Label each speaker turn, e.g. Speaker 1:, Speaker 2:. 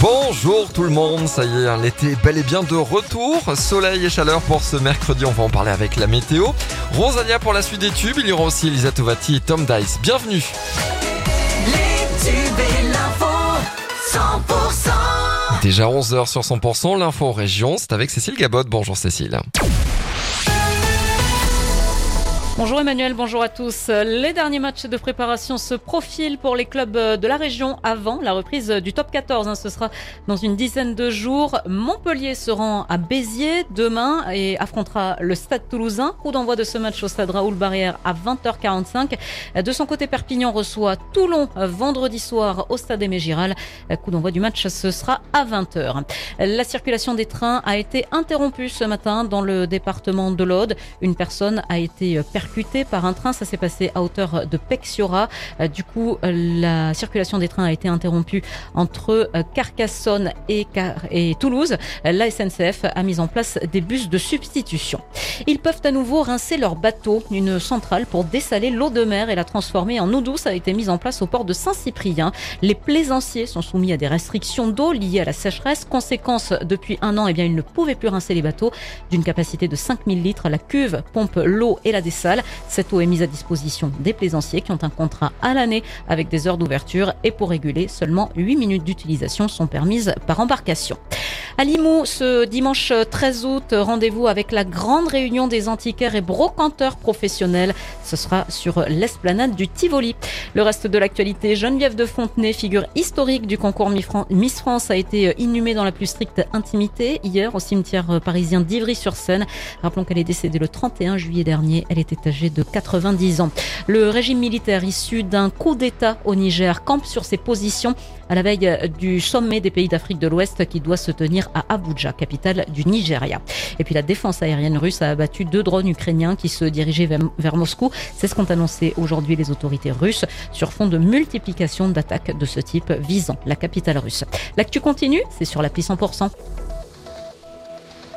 Speaker 1: Bonjour tout le monde, ça y est, hein, l'été est bel et bien de retour. Soleil et chaleur pour ce mercredi, on va en parler avec la météo. Rosalia pour la suite des tubes, il y aura aussi Elisa Tovati et Tom Dice. Bienvenue.
Speaker 2: Les tubes et l'info, 100%.
Speaker 1: Déjà 11h sur 100%, l'info région, c'est avec Cécile Gabot. Bonjour Cécile.
Speaker 3: Bonjour Emmanuel, bonjour à tous. Les derniers matchs de préparation se profilent pour les clubs de la région avant la reprise du top 14. hein. Ce sera dans une dizaine de jours. Montpellier se rend à Béziers demain et affrontera le Stade toulousain. Coup d'envoi de ce match au Stade Raoul Barrière à 20h45. De son côté, Perpignan reçoit Toulon vendredi soir au Stade Aimé Giral. Coup d'envoi du match, ce sera à 20h. La circulation des trains a été interrompue ce matin dans le département de l'Aude. Une personne a été percutée par un train. Ça s'est passé à hauteur de Pexiora. Euh, Du coup, euh, la circulation des trains a été interrompue entre euh, Carcassonne et, Toulouse. La SNCF a mis en place des bus de substitution. Ils peuvent à nouveau rincer leur bateau. Une centrale pour dessaler l'eau de mer et la transformer en eau douce a été mise en place au port de Saint-Cyprien. Les plaisanciers sont soumis à des restrictions d'eau liées à la sécheresse. Conséquence, depuis un an, eh bien, ils ne pouvaient plus rincer les bateaux. D'une capacité de 5000 litres, la cuve pompe l'eau et la dessale. Cette eau est mise à disposition des plaisanciers qui ont un contrat à l'année avec des heures d'ouverture et pour réguler, seulement 8 minutes d'utilisation sont permises par embarcation. À Limoux, ce dimanche 13 août, rendez-vous avec la grande réunion des antiquaires et brocanteurs professionnels. Ce sera sur l'esplanade du Tivoli. Le reste de l'actualité, Geneviève de Fontenay, figure historique du concours Miss France, a été inhumée dans la plus stricte intimité hier au cimetière parisien d'Ivry-sur-Seine. Rappelons qu'elle est décédée le 31 juillet dernier. Elle était âgée de 90 ans. Le régime militaire issu d'un coup d'État au Niger campe sur ses positions à la veille du sommet des pays d'Afrique de l'Ouest qui doit se tenir à Abuja, capitale du Nigeria. Et puis la défense aérienne russe a abattu deux drones ukrainiens qui se dirigeaient vers, Moscou. C'est ce qu'ont annoncé aujourd'hui les autorités russes sur fond de multiplication d'attaques de ce type visant la capitale russe. L'actu continue, c'est sur l'appli 100%.